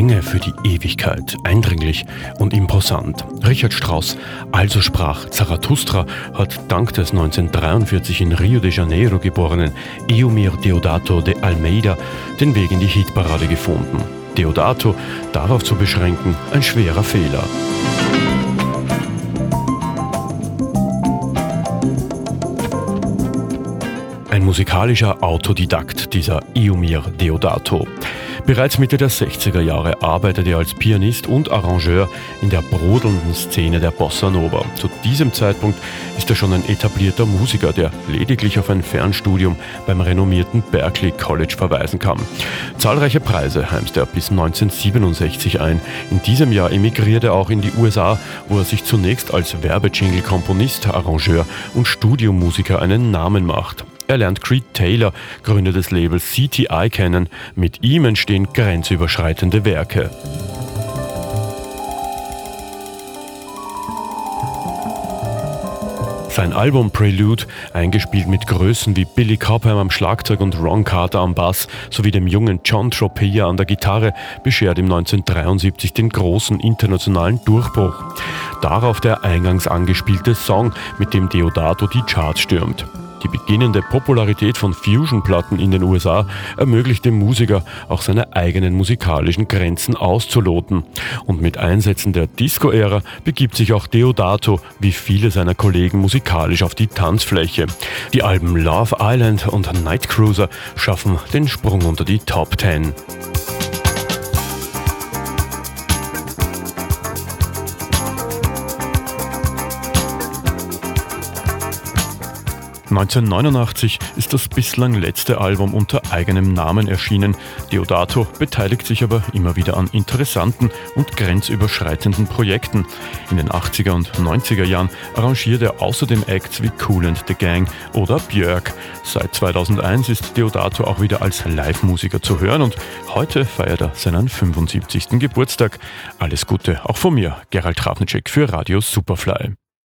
Klänge für die Ewigkeit, eindringlich und imposant. Richard Strauss, also sprach Zarathustra, hat dank des 1943 in Rio de Janeiro geborenen Eumir Deodato de Almeida den Weg in die Hitparade gefunden. Deodato darauf zu beschränken, ein schwerer Fehler. Ein musikalischer Autodidakt, dieser Eumir Deodato. Bereits Mitte der 60er Jahre arbeitete er als Pianist und Arrangeur in der brodelnden Szene der Bossa Nova. Zu diesem Zeitpunkt ist er schon ein etablierter Musiker, der lediglich auf ein Fernstudium beim renommierten Berkeley College verweisen kann. Zahlreiche Preise heimste er bis 1967 ein. In diesem Jahr emigrierte er auch in die USA, wo er sich zunächst als Werbejingle-Komponist, Arrangeur und Studiomusiker einen Namen macht. Er lernt Creed Taylor, Gründer des Labels CTI, kennen. Mit ihm entstehen grenzüberschreitende Werke. Sein Album Prelude, eingespielt mit Größen wie Billy Cobham am Schlagzeug und Ron Carter am Bass sowie dem jungen John Tropea an der Gitarre, beschert ihm 1973 den großen internationalen Durchbruch. Darauf der eingangs angespielte Song, mit dem Deodato die Charts stürmt. Die beginnende Popularität von Fusion-Platten in den USA ermöglicht dem Musiker auch seine eigenen musikalischen Grenzen auszuloten. Und mit Einsätzen der Disco-Ära begibt sich auch Deodato wie viele seiner Kollegen musikalisch auf die Tanzfläche. Die Alben Love Island und Night Cruiser schaffen den Sprung unter die Top Ten. 1989 ist das bislang letzte Album unter eigenem Namen erschienen. Deodato beteiligt sich aber immer wieder an interessanten und grenzüberschreitenden Projekten. In den 80er und 90er Jahren arrangiert er außerdem Acts wie Cool and the Gang oder Björk. Seit 2001 ist Deodato auch wieder als Live-Musiker zu hören und heute feiert er seinen 75. Geburtstag. Alles Gute auch von mir, Gerald Trafnicek für Radio Superfly.